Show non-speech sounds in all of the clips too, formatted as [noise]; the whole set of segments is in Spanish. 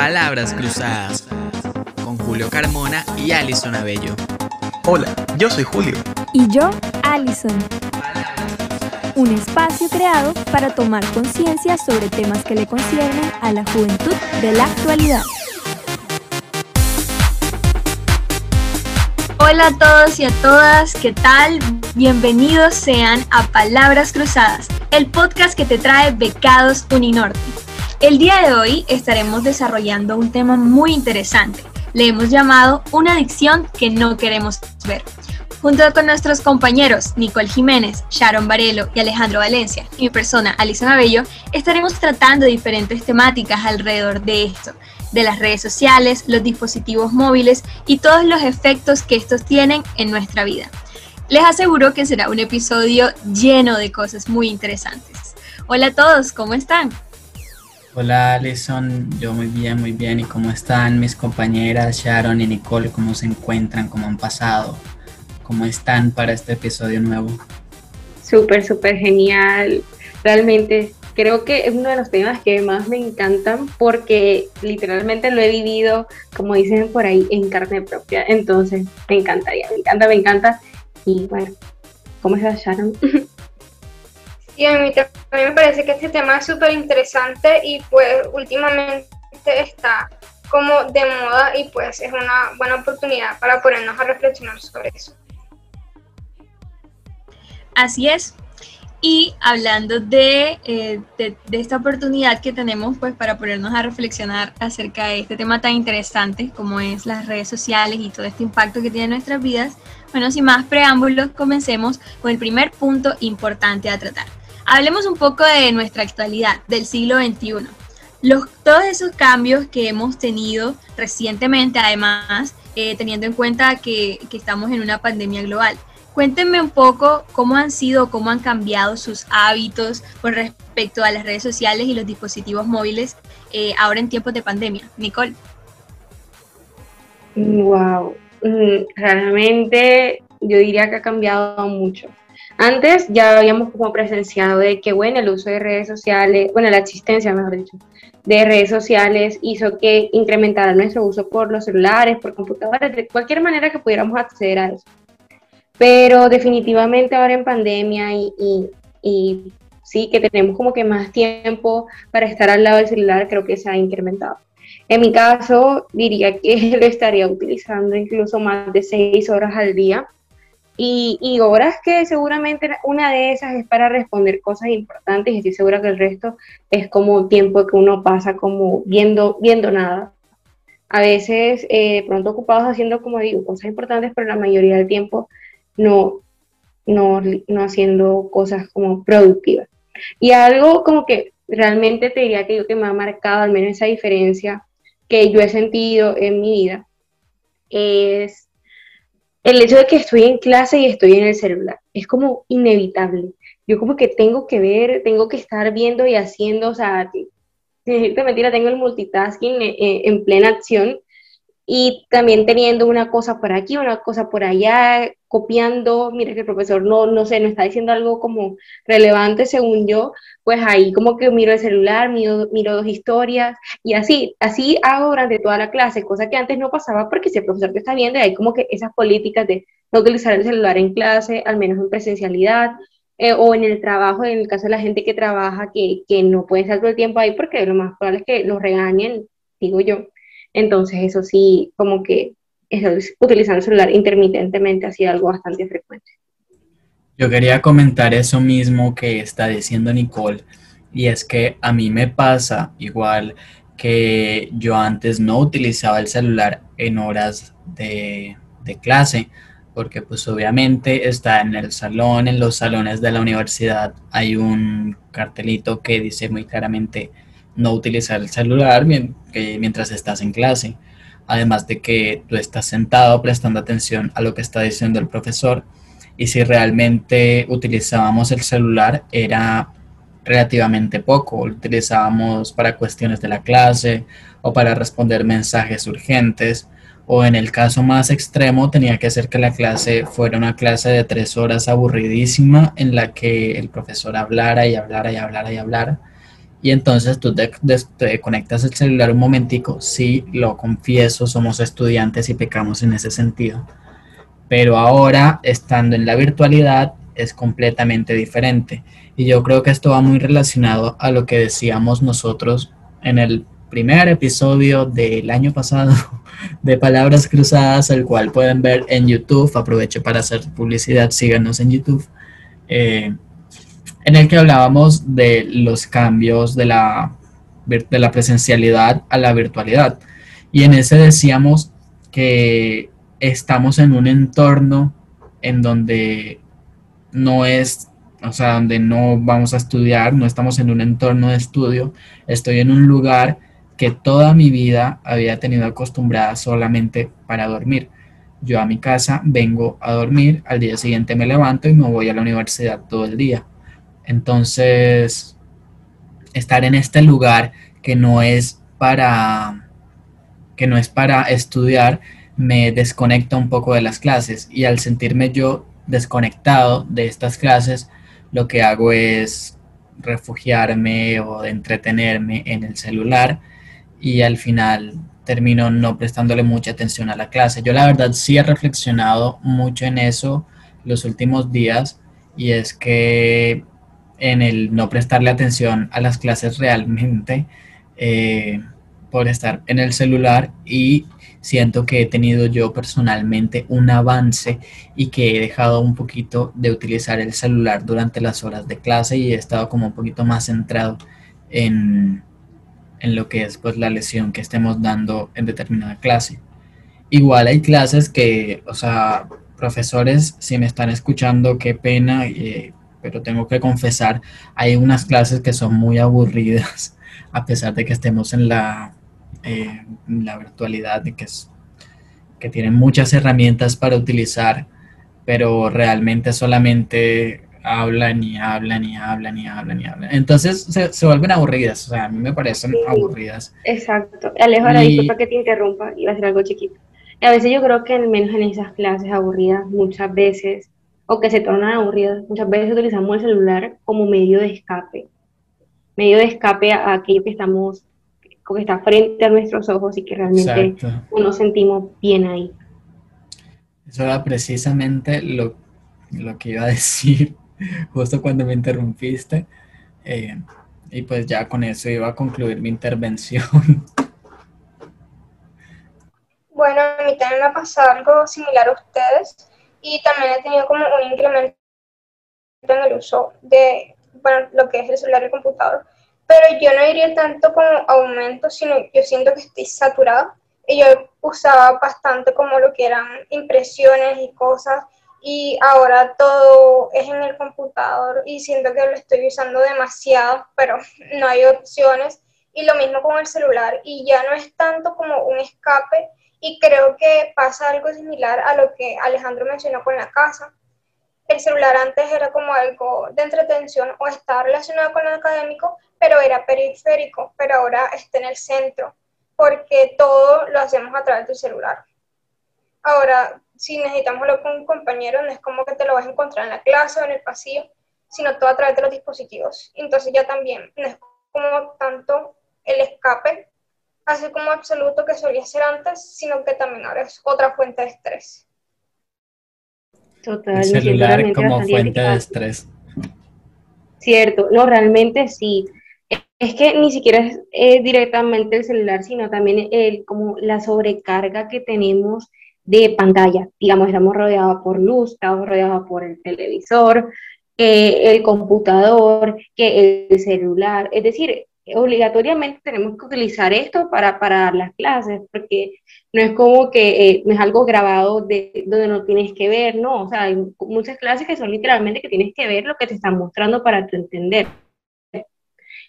Palabras Cruzadas con Julio Carmona y Alison Abello. Hola, yo soy Julio. Y yo, Alison. Un espacio creado para tomar conciencia sobre temas que le conciernen a la juventud de la actualidad. Hola a todos y a todas, ¿qué tal? Bienvenidos sean a Palabras Cruzadas, el podcast que te trae becados Uninorte. El día de hoy estaremos desarrollando un tema muy interesante. Le hemos llamado una adicción que no queremos ver. Junto con nuestros compañeros Nicole Jiménez, Sharon Varelo y Alejandro Valencia, y mi persona Alison Abello, estaremos tratando diferentes temáticas alrededor de esto, de las redes sociales, los dispositivos móviles y todos los efectos que estos tienen en nuestra vida. Les aseguro que será un episodio lleno de cosas muy interesantes. Hola a todos, ¿cómo están? Hola Alison, yo muy bien, muy bien. ¿Y cómo están mis compañeras Sharon y Nicole? ¿Cómo se encuentran? ¿Cómo han pasado? ¿Cómo están para este episodio nuevo? Súper, súper genial. Realmente creo que es uno de los temas que más me encantan porque literalmente lo he vivido, como dicen por ahí, en carne propia. Entonces, me encantaría, me encanta, me encanta. Y bueno, ¿cómo estás Sharon? [laughs] Y a mí también me parece que este tema es súper interesante y pues últimamente está como de moda y pues es una buena oportunidad para ponernos a reflexionar sobre eso. Así es. Y hablando de, eh, de, de, esta oportunidad que tenemos pues para ponernos a reflexionar acerca de este tema tan interesante como es las redes sociales y todo este impacto que tiene en nuestras vidas, bueno, sin más preámbulos, comencemos con el primer punto importante a tratar. Hablemos un poco de nuestra actualidad, del siglo XXI. Los, todos esos cambios que hemos tenido recientemente, además, eh, teniendo en cuenta que, estamos en una pandemia global. Cuéntenme un poco cómo han sido, cómo han cambiado sus hábitos con respecto a las redes sociales y los dispositivos móviles eh, ahora en tiempos de pandemia. Nicole. Wow, mm, realmente yo diría que ha cambiado mucho. Antes ya habíamos como presenciado de que, bueno, el uso de redes sociales, bueno, la existencia, mejor dicho, de redes sociales hizo que incrementara nuestro uso por los celulares, por computadoras, de cualquier manera que pudiéramos acceder a eso. Pero definitivamente ahora en pandemia y, y, y sí, que tenemos como que más tiempo para estar al lado del celular, creo que se ha incrementado. En mi caso, diría que [laughs] lo estaría utilizando incluso más de seis horas al día y, y, horas que seguramente una de esas es para responder cosas importantes y estoy segura que el resto es como tiempo que uno pasa como viendo, viendo nada. A veces eh, pronto ocupados haciendo, como digo, cosas importantes, pero la mayoría del tiempo no, no, no haciendo cosas como productivas. Y algo como que realmente te diría que yo que me ha marcado al menos esa diferencia que yo he sentido en mi vida es el hecho de que estoy en clase y estoy en el celular. Es como inevitable. Yo como que tengo que ver, tengo que estar viendo y haciendo, o sea, sin mentira, tengo el multitasking en, en plena acción y también teniendo una cosa por aquí, una cosa por allá, copiando, mira que el profesor no, no sé, no está diciendo algo como relevante según yo, pues ahí como que miro el celular, miro, miro dos historias y así, así hago durante toda la clase, cosa que antes no pasaba porque si el profesor te está viendo y hay como que esas políticas de no utilizar el celular en clase, al menos en presencialidad, eh, o en el trabajo, en el caso de la gente que trabaja, que, que no puede estar todo el tiempo ahí porque lo más probable es que los regañen, digo yo. Entonces eso sí, como que utilizando el celular intermitentemente ha sido algo bastante frecuente. Yo quería comentar eso mismo que está diciendo Nicole, y es que a mí me pasa igual que yo antes no utilizaba el celular en horas de, de clase, porque pues obviamente está en el salón, en los salones de la universidad hay un cartelito que dice muy claramente no utilizar el celular mientras estás en clase. Además de que tú estás sentado prestando atención a lo que está diciendo el profesor y si realmente utilizábamos el celular era relativamente poco. Lo utilizábamos para cuestiones de la clase o para responder mensajes urgentes o en el caso más extremo tenía que ser que la clase fuera una clase de tres horas aburridísima en la que el profesor hablara y hablara y hablara y hablara y entonces tú te, te, conectas el celular un momentico, sí, lo confieso, somos estudiantes y pecamos en ese sentido, pero ahora estando en la virtualidad es completamente diferente y yo creo que esto va muy relacionado a lo que decíamos nosotros en el primer episodio del año pasado [laughs] de Palabras Cruzadas, el cual pueden ver en YouTube. Aprovecho para hacer publicidad, síganos en YouTube. Eh, en el que hablábamos de los cambios de la, de la presencialidad a la virtualidad. Y en ese decíamos que estamos en un entorno en donde no es, o sea, donde no vamos a estudiar, no estamos en un entorno de estudio, estoy en un lugar que toda mi vida había tenido acostumbrada solamente para dormir. Yo a mi casa vengo a dormir, al día siguiente me levanto y me voy a la universidad todo el día. Entonces, estar en este lugar que no es para que no es para estudiar me desconecta un poco de las clases y al sentirme yo desconectado de estas clases, lo que hago es refugiarme o entretenerme en el celular y al final termino no prestándole mucha atención a la clase. Yo la verdad sí he reflexionado mucho en eso los últimos días y es que en el no prestarle atención a las clases realmente eh, por estar en el celular y siento que he tenido yo personalmente un avance y que he dejado un poquito de utilizar el celular durante las horas de clase y he estado como un poquito más centrado en, en lo que es pues la lesión que estemos dando en determinada clase. Igual hay clases que, o sea, profesores, si me están escuchando, qué pena, eh, pero tengo que confesar, hay unas clases que son muy aburridas, [laughs] a pesar de que estemos en la, eh, la virtualidad, de que, es, que tienen muchas herramientas para utilizar, pero realmente solamente hablan y hablan y hablan y hablan y hablan. Entonces se, se vuelven aburridas, o sea, a mí me parecen aburridas. Exacto. Alejo, ahora disculpa que te interrumpa, iba a decir algo chiquito. Y a veces yo creo que al menos en esas clases aburridas, muchas veces, o que se tornan aburridas, muchas veces utilizamos el celular como medio de escape. Medio de escape a aquello que estamos, que está frente a nuestros ojos y que realmente no nos sentimos bien ahí. Eso era precisamente lo, lo que iba a [laughs] decir justo cuando me interrumpiste. Eh, y pues ya con eso iba a concluir mi intervención. Bueno, a mí también me ha pasado algo similar a ustedes y también he tenido como un incremento en el uso de bueno, lo que es el celular y el computador. Pero yo no diría tanto como aumento, sino yo siento que estoy saturada. Y yo usaba bastante como lo que eran impresiones y cosas y ahora todo es en el computador y siento que lo estoy usando demasiado, pero no hay opciones. Y lo mismo con el celular y ya no es tanto como un escape y creo que pasa algo similar a lo que Alejandro mencionó con la casa. El celular antes era como algo de entretención o estaba relacionado con lo académico, pero era periférico, pero ahora está en el centro, porque todo lo hacemos a través del celular. Ahora, si necesitamos hablar con un compañero, no es como que te lo vas a encontrar en la clase o en el pasillo, sino todo a través de los dispositivos. Entonces ya también no es como tanto el escape, así como absoluto que solía ser antes, sino que también ahora es otra fuente de estrés. Total. El celular como fuente de estrés. Cierto, no, realmente sí. Es que ni siquiera es directamente el celular, sino también el, como la sobrecarga que tenemos de pantalla. Digamos, estamos rodeados por luz, estamos rodeados por el televisor, el computador, que el celular. Es decir, obligatoriamente tenemos que utilizar esto para, para las clases, porque no es como que eh, no es algo grabado de donde no tienes que ver, no, o sea, hay muchas clases que son literalmente que tienes que ver lo que te están mostrando para entender.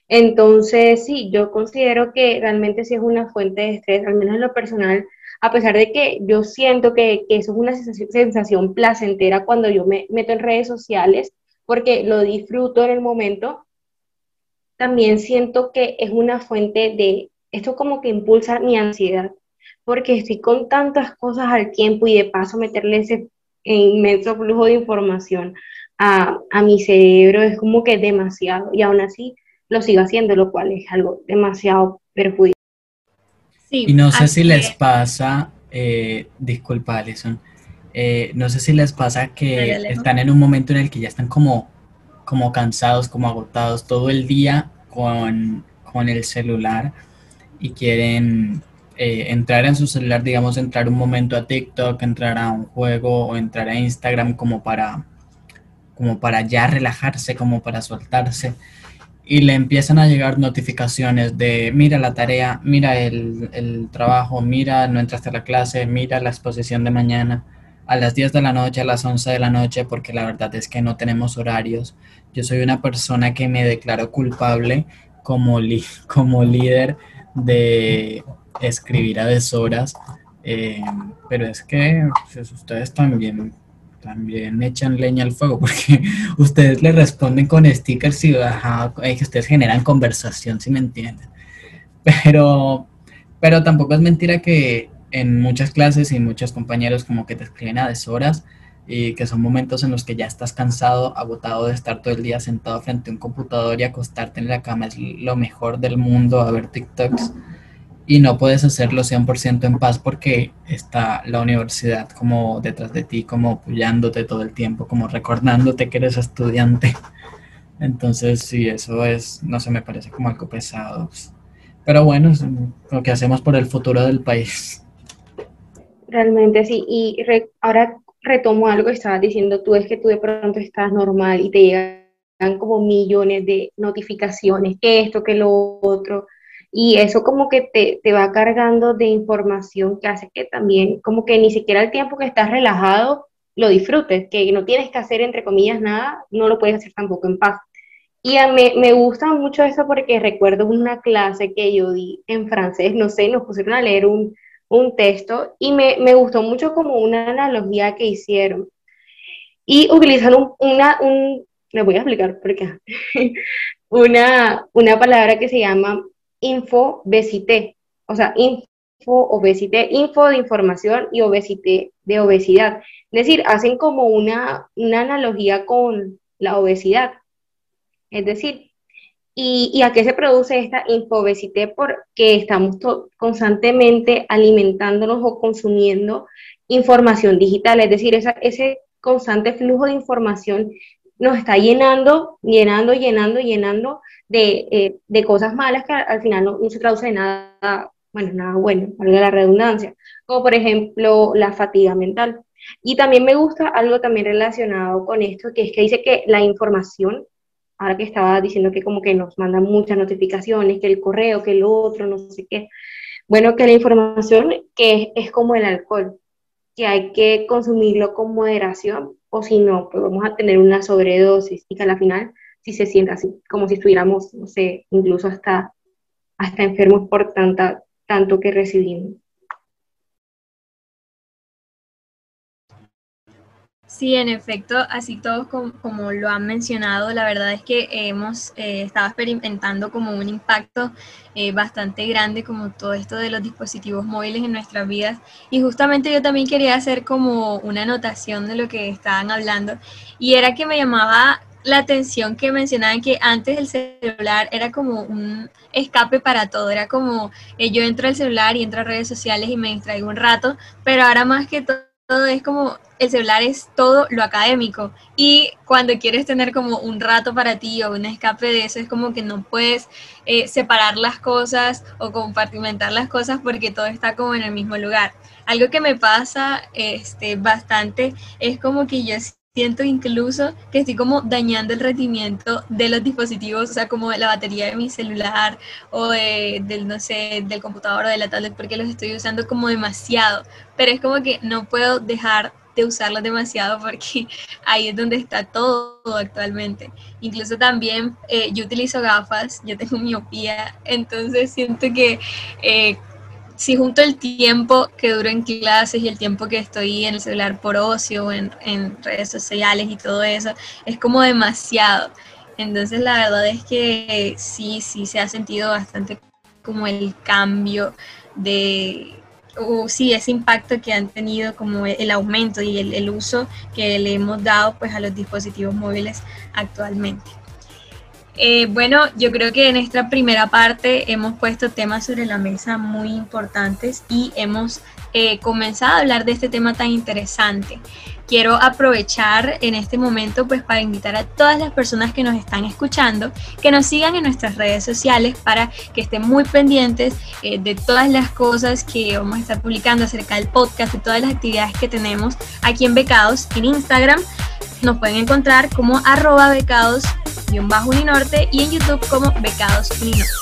Entonces, sí, yo considero que realmente sí es una fuente de estrés, al menos en lo personal, a pesar de que yo siento que, eso es una sensación, placentera cuando yo me meto en redes sociales, porque lo disfruto en el momento, también siento que es una fuente de, esto como que impulsa mi ansiedad, porque estoy con tantas cosas al tiempo y de paso meterle ese inmenso flujo de información a, a mi cerebro es como que demasiado, y aún así lo siga haciendo, lo cual es algo demasiado perjudicial. y no sé si les pasa, eh, disculpa Alison, eh, no sé si les pasa que están en un momento en el que ya están como, como cansados, como agotados todo el día con, con el celular y quieren eh, entrar en su celular, digamos, entrar un momento a TikTok, entrar a un juego o entrar a Instagram como para, como para ya relajarse, como para soltarse. Y le empiezan a llegar notificaciones de, mira la tarea, mira el, el trabajo, mira, no entraste a la clase, mira la exposición de mañana a las 10 de la noche, a las 11 de la noche, porque la verdad es que no tenemos horarios. Yo soy una persona que me declaro culpable como, [laughs] como líder de escribir a deshoras, eh, pero es que pues, ustedes también, también echan leña al fuego [laughs] porque ustedes le responden con stickers y que ustedes generan conversación, si me entienden. Pero, pero tampoco es mentira que en muchas clases y muchos compañeros como que te escriben a deshoras y que son momentos en los que ya estás cansado, agotado de estar todo el día sentado frente a un computador y acostarte en la cama es lo mejor del mundo a ver TikToks y no puedes hacerlo 100% en paz porque está la universidad como detrás de ti, como apoyándote todo el tiempo, como recordándote que eres estudiante. Entonces, sí, eso es, no se me parece como algo pesado. Pero bueno, es lo que hacemos por el futuro del país. Realmente sí, y ahora retomo algo que estabas diciendo tú, es que tú de pronto estás normal y te llegan como millones de notificaciones, que esto, que lo otro, y eso como que te, te, va cargando de información que hace que también como que ni siquiera el tiempo que estás relajado lo disfrutes, que no tienes que hacer entre comillas nada, no lo puedes hacer tampoco en paz. Y a mí, me gusta mucho eso porque recuerdo una clase que yo di en francés, no sé, nos pusieron a leer un, un texto y me, me, gustó mucho como una analogía que hicieron. Y utilizaron una, un, le voy a explicar por qué, [laughs] una, una palabra que se llama infobesité, o sea, info obesité, info de información y obesité de obesidad. Es decir, hacen como una, una analogía con la obesidad. Es decir, ¿y, a qué se produce esta infobesité? Porque estamos constantemente alimentándonos o consumiendo información digital, es decir, ese constante flujo de información nos está llenando, llenando, llenando, llenando eh, de, cosas malas que al, final no, se traduce en nada, bueno, nada bueno, valga la redundancia, como por ejemplo la fatiga mental. Y también me gusta algo también relacionado con esto, que es que dice que la información, ahora que estaba diciendo que como que nos mandan muchas notificaciones, que el correo, que el otro, no sé qué, bueno, que la información que es, como el alcohol, que hay que consumirlo con moderación, o si no, pues vamos a tener una sobredosis y que al final si se siente así, como si estuviéramos, no sé, incluso hasta, hasta enfermos por tanta, tanto que recibimos. Sí, en efecto, así todos como, lo han mencionado, la verdad es que hemos eh, estado experimentando como un impacto eh, bastante grande como todo esto de los dispositivos móviles en nuestras vidas. Y justamente yo también quería hacer como una anotación de lo que estaban hablando y era que me llamaba la atención que mencionaban que antes el celular era como un escape para todo, era como eh, yo entro al celular y entro a redes sociales y me distraigo un rato, pero ahora más que todo, es como el celular es todo lo académico y cuando quieres tener como un rato para ti o un escape de eso es como que no puedes eh, separar las cosas o compartimentar las cosas porque todo está como en el mismo lugar. Algo que me pasa este, bastante es como que yo siento incluso que estoy como dañando el rendimiento de los dispositivos, o sea, como la batería de mi celular o de, del, no sé, del computador o de la tablet, porque los estoy usando como demasiado. Pero es como que no puedo dejar de usarlos demasiado porque [laughs] ahí es donde está todo actualmente. Incluso también eh, yo utilizo gafas, yo tengo miopía, entonces siento que eh, si junto el tiempo que duro en clases y el tiempo que estoy en el celular por ocio, en, en redes sociales y todo eso, es como demasiado. Entonces la verdad es que sí, sí se ha sentido bastante como el cambio de, o sí, ese impacto que han tenido como el aumento y el, el uso que le hemos dado pues a los dispositivos móviles actualmente. Eh, bueno, yo creo que en esta primera parte hemos puesto temas sobre la mesa muy importantes y hemos eh, comenzado a hablar de este tema tan interesante. Quiero aprovechar en este momento pues para invitar a todas las personas que nos están escuchando que nos sigan en nuestras redes sociales para que estén muy pendientes eh, de todas las cosas que vamos a estar publicando acerca del podcast, de todas las actividades que tenemos aquí en Becados en Instagram. Nos pueden encontrar como arroba becados-uninorte y en YouTube como becados uninorte.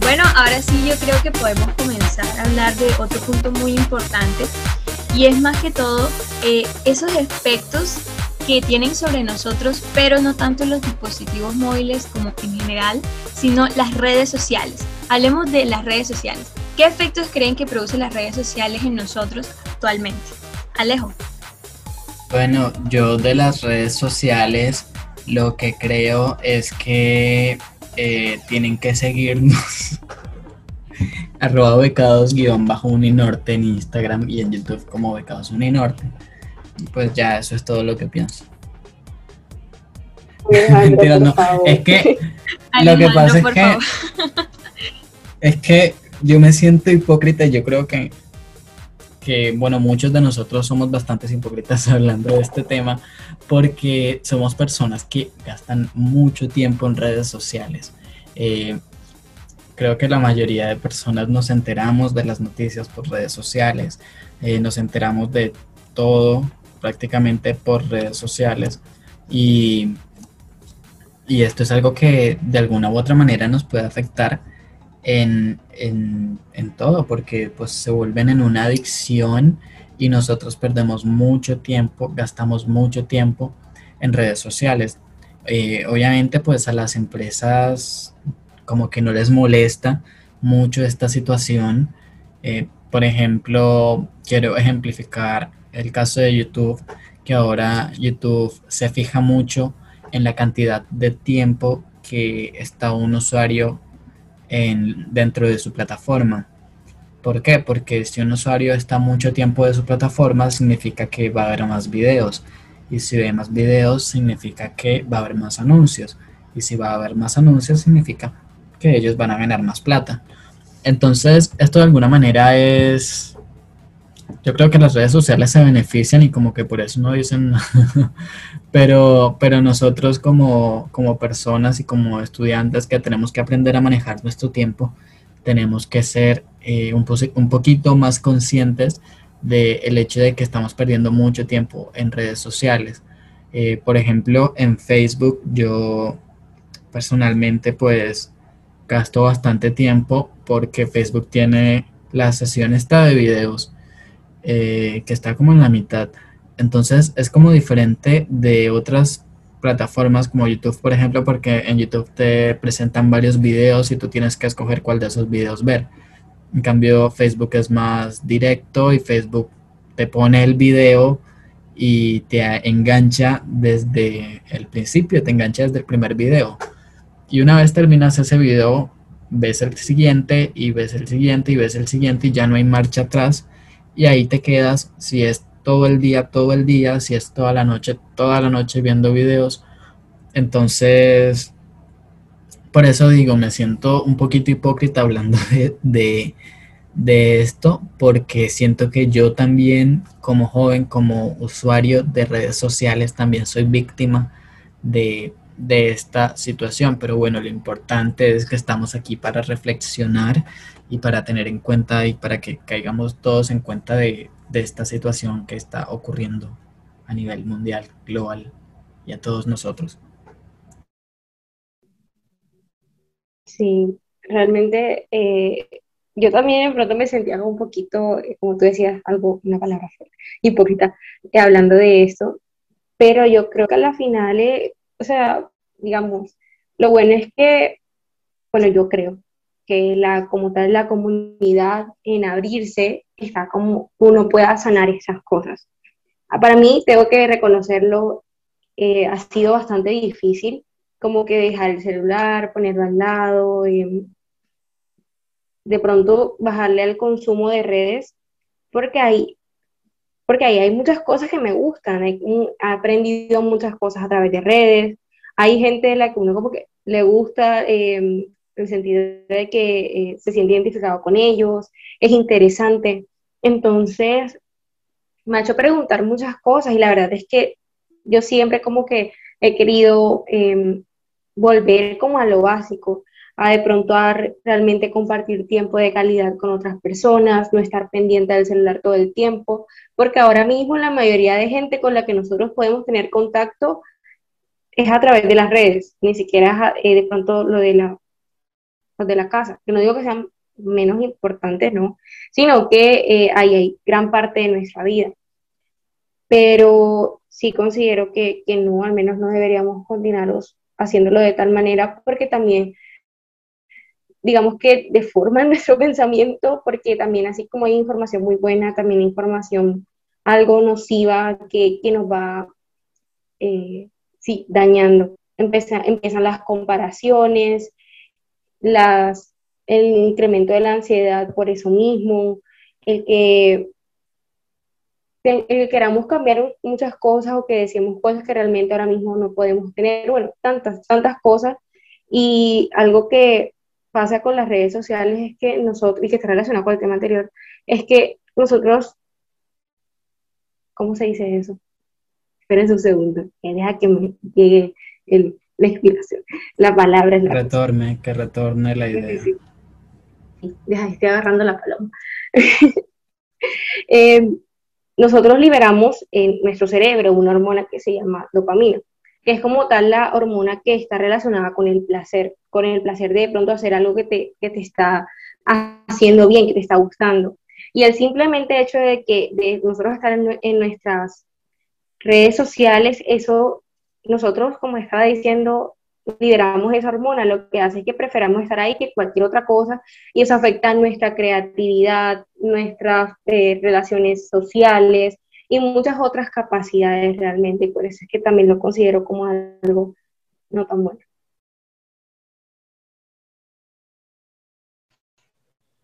Bueno, ahora sí yo creo que podemos comenzar a hablar de otro punto muy importante y es más que todo eh, esos efectos que tienen sobre nosotros, pero no tanto los dispositivos móviles como en general, sino las redes sociales. Hablemos de las redes sociales. ¿Qué efectos creen que producen las redes sociales en nosotros actualmente? Alejo. Bueno, yo de las redes sociales lo que creo es que eh, tienen que seguirnos [laughs] arroba becados guion bajo uninorte en Instagram y en YouTube como becados uninorte. Pues ya eso es todo lo que pienso. [laughs] Es que [laughs] lo que pasa es que es que yo me siento hipócrita y yo creo que que, bueno, muchos de nosotros somos bastantes hipócritas [laughs] hablando de este tema porque somos personas que gastan mucho tiempo en redes sociales. Eh, creo que la mayoría de personas nos enteramos de las noticias por redes sociales, eh, nos enteramos de todo prácticamente por redes sociales y, y esto es algo que de alguna u otra manera nos puede afectar en, todo, porque pues se vuelven en una adicción y nosotros perdemos mucho tiempo, gastamos mucho tiempo en redes sociales. Eh, obviamente pues a las empresas como que no les molesta mucho esta situación. Eh, por ejemplo, quiero ejemplificar el caso de YouTube, que ahora YouTube se fija mucho en la cantidad de tiempo que está un usuario dentro de su plataforma. ¿Por qué? Porque si un usuario está mucho tiempo de su plataforma, significa que va a haber más videos. Y si ve más videos, significa que va a haber más anuncios. Y si va a haber más anuncios, significa que ellos van a ganar más plata. Entonces, esto de alguna manera es yo creo que las redes sociales se benefician y como que por eso no dicen [laughs] pero, pero nosotros como, como personas y como estudiantes que tenemos que aprender a manejar nuestro tiempo, tenemos que ser eh, un, un, poquito más conscientes del hecho de que estamos perdiendo mucho tiempo en redes sociales. Eh, por ejemplo, en Facebook yo personalmente pues gasto bastante tiempo porque Facebook tiene la sesión esta de videos eh, que está como en la mitad. Entonces es como diferente de otras plataformas como YouTube, por ejemplo, porque en YouTube te presentan varios videos y tú tienes que escoger cuál de esos videos ver. En cambio, Facebook es más directo y Facebook te pone el video y te engancha desde el principio, te engancha desde el primer video. Y una vez terminas ese video, ves el siguiente y ves el siguiente y ves el siguiente y ya no hay marcha atrás y ahí te quedas si es todo el día, todo el día, si es toda la noche, toda la noche viendo videos. Entonces, por eso digo, me siento un poquito hipócrita hablando de, de, esto, porque siento que yo también, como joven, como usuario de redes sociales, también soy víctima de, de esta situación. Pero bueno, lo importante es que estamos aquí para reflexionar y para tener en cuenta y para que caigamos todos en cuenta de, esta situación que está ocurriendo a nivel mundial, global y a todos nosotros. Sí, realmente eh, yo también de pronto me sentía un poquito, eh, como tú decías, algo, una palabra hipócrita, eh, hablando de esto, pero yo creo que a la final, o sea, digamos, lo bueno es que, bueno, yo creo que la, como tal la comunidad en abrirse está como uno pueda sanar esas cosas. Ah, para mí, tengo que reconocerlo, eh, ha sido bastante difícil, como que dejar el celular, ponerlo al lado, em, de pronto bajarle al consumo de redes, porque hay porque ahí hay muchas cosas que me gustan, he, aprendido muchas cosas a través de redes, hay gente de la que uno como que le gusta em, el sentido de que eh, se siente identificado con ellos, es interesante. Entonces, me ha hecho preguntar muchas cosas y la verdad es que yo siempre como que he querido em, volver como a lo básico, a de pronto a realmente compartir tiempo de calidad con otras personas, no estar pendiente del celular todo el tiempo, porque ahora mismo la mayoría de gente con la que nosotros podemos tener contacto es a través de las redes, ni siquiera eh, de pronto lo de la, de la casa, que no digo que sean menos importantes, no, sino que eh, ahí hay gran parte de nuestra vida. Pero sí considero que, que no, al menos no deberíamos continuar haciéndolo de tal manera, porque también digamos que deforman [laughs] nuestro pensamiento, porque también así como hay información muy buena, también hay información algo nociva que, que nos va, eh, sí, dañando. empiezan las comparaciones, las, el incremento de la ansiedad por eso mismo, el que, el que queramos cambiar muchas cosas o que decimos cosas que realmente ahora mismo no podemos tener, bueno, tantas, tantas cosas. Y algo que pasa con las redes sociales es que nosotros, y que está relacionado con el tema anterior, es que nosotros, ¿cómo se dice eso? Esperen un segundo, que deja que me llegue la inspiración. La palabra es la Retorne, que retorne la idea. Deja, estoy agarrando la paloma. [laughs] Eh, nosotros liberamos en nuestro cerebro una hormona que se llama dopamina que es como tal la hormona que está relacionada con el placer, con el placer de, pronto hacer algo que te, que te está haciendo bien, que te está gustando. Y el simplemente hecho de que de nosotros estar en, en nuestras redes sociales, eso nosotros, como estaba diciendo, liberamos esa hormona, lo que hace es que preferamos estar ahí que cualquier otra cosa y eso afecta nuestra creatividad, nuestras eh, relaciones sociales, y muchas otras capacidades realmente, por eso es que también lo considero como algo no tan bueno.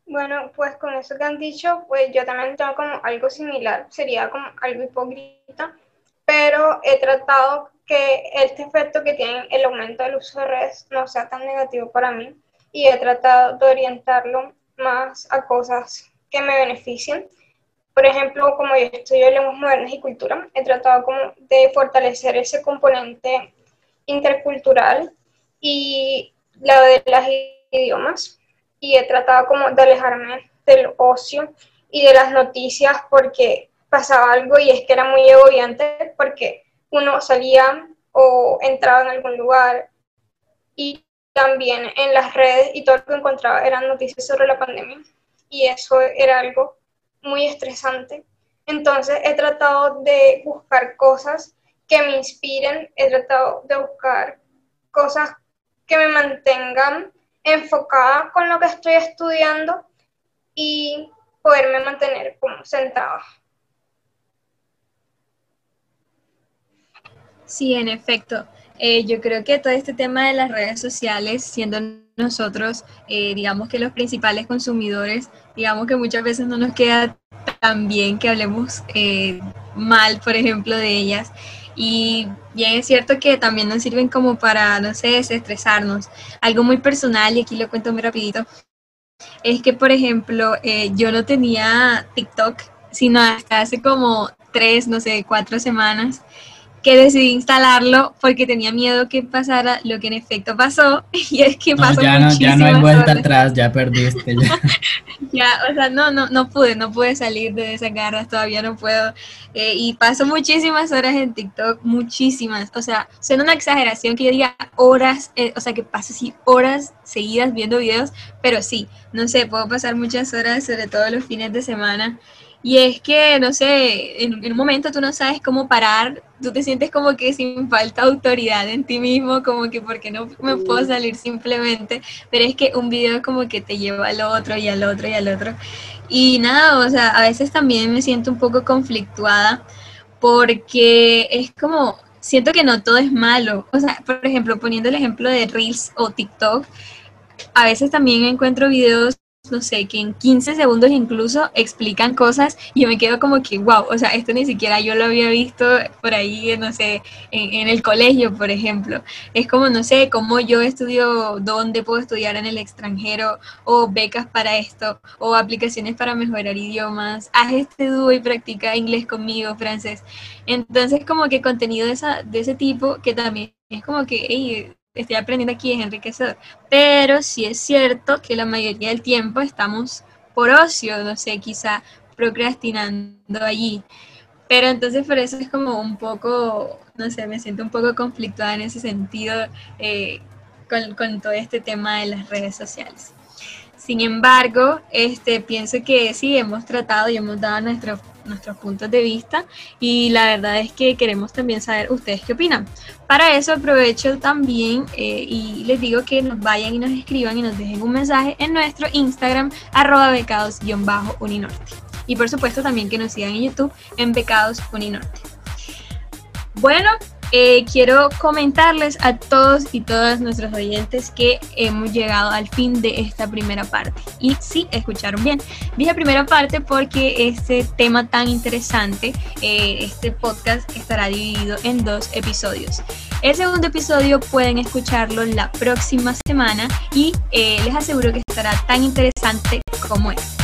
Bueno, pues con eso que han dicho, pues yo también tengo como algo similar, sería como algo hipócrita, pero he tratado que este efecto que tiene el aumento del uso de redes no sea tan negativo para mí y he tratado de orientarlo más a cosas que me beneficien. Por ejemplo, como yo estudio lenguas modernas y cultura, he tratado como de fortalecer ese componente intercultural y la de los idiomas y he tratado como de alejarme del ocio y de las noticias porque pasaba algo y es que era muy egoíante porque uno salía o entraba en algún lugar y también en las redes y todo lo que encontraba eran noticias sobre la pandemia y eso era algo muy estresante. Entonces he tratado de buscar cosas que me inspiren, he tratado de buscar cosas que me mantengan enfocada con lo que estoy estudiando y poderme mantener como sentada. Sí, en efecto. Eh, yo creo que todo este tema de las redes sociales, siendo nosotros, eh, digamos que los principales consumidores, digamos que muchas veces no nos queda tan bien que hablemos eh, mal, por ejemplo, de ellas. Y bien es cierto que también nos sirven como para, no sé, desestresarnos. Algo muy personal, y aquí lo cuento muy rapidito, es que, por ejemplo, yo no tenía TikTok, sino hasta hace como tres, no sé, cuatro semanas que decidí instalarlo porque tenía miedo que pasara lo que en efecto pasó [laughs] y es que pasó ya no, ya no hay vuelta atrás, ya perdiste. Ya. [laughs] ya, o sea, no, no, no pude, no pude salir de esas garras, todavía no puedo. Eh, y paso muchísimas horas en TikTok, muchísimas. O sea, suena una exageración que yo diga horas, eh, o sea, que paso así horas seguidas viendo videos, pero sí, no sé, puedo pasar muchas horas, sobre todo los fines de semana. Y es que, no sé, en, un momento tú no sabes cómo parar, tú te sientes como que sin falta autoridad en ti mismo, como que porque no me puedo salir simplemente, pero es que un video como que te lleva al otro y al otro y al otro. Y nada, o sea, a veces también me siento un poco conflictuada porque es como, siento que no todo es malo. O sea, por ejemplo, poniendo el ejemplo de Reels o TikTok, a veces también encuentro videos no sé, que en 15 segundos incluso explican cosas y yo me quedo como que, wow, o sea, esto ni siquiera yo lo había visto por ahí, no sé, en, el colegio, por ejemplo. Es como, no sé, cómo yo estudio, dónde puedo estudiar en el extranjero, o becas para esto, o aplicaciones para mejorar idiomas, haz este dúo y practica inglés conmigo, francés. Entonces, como que contenido de, esa, de ese tipo que también es como que, hey, estoy aprendiendo aquí es enriquecedor. Pero sí es cierto que la mayoría del tiempo estamos por ocio, no sé, quizá procrastinando allí. Pero entonces por eso es como un poco, no sé, me siento un poco conflictuada en ese sentido eh, con, con, todo este tema de las redes sociales. Sin embargo, este, pienso que sí, hemos tratado y hemos dado nuestro nuestros puntos de vista y la verdad es que queremos también saber ustedes qué opinan. Para eso aprovecho también eh, y les digo que nos vayan y nos escriban y nos dejen un mensaje en nuestro Instagram arroba becados-uninorte. Y por supuesto también que nos sigan en YouTube en Becados Uninorte. Bueno, eh, quiero comentarles a todos y todas nuestros oyentes que hemos llegado al fin de esta primera parte. Y sí, escucharon bien. Dije primera parte porque este tema tan interesante, eh, este podcast estará dividido en dos episodios. El segundo episodio pueden escucharlo la próxima semana y eh, les aseguro que estará tan interesante como es.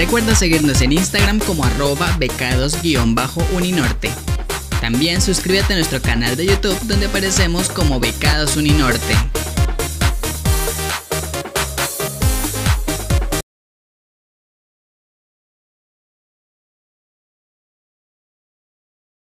Recuerda seguirnos en Instagram como arroba becados-uninorte. También suscríbete a nuestro canal de YouTube donde aparecemos como Becados Uninorte.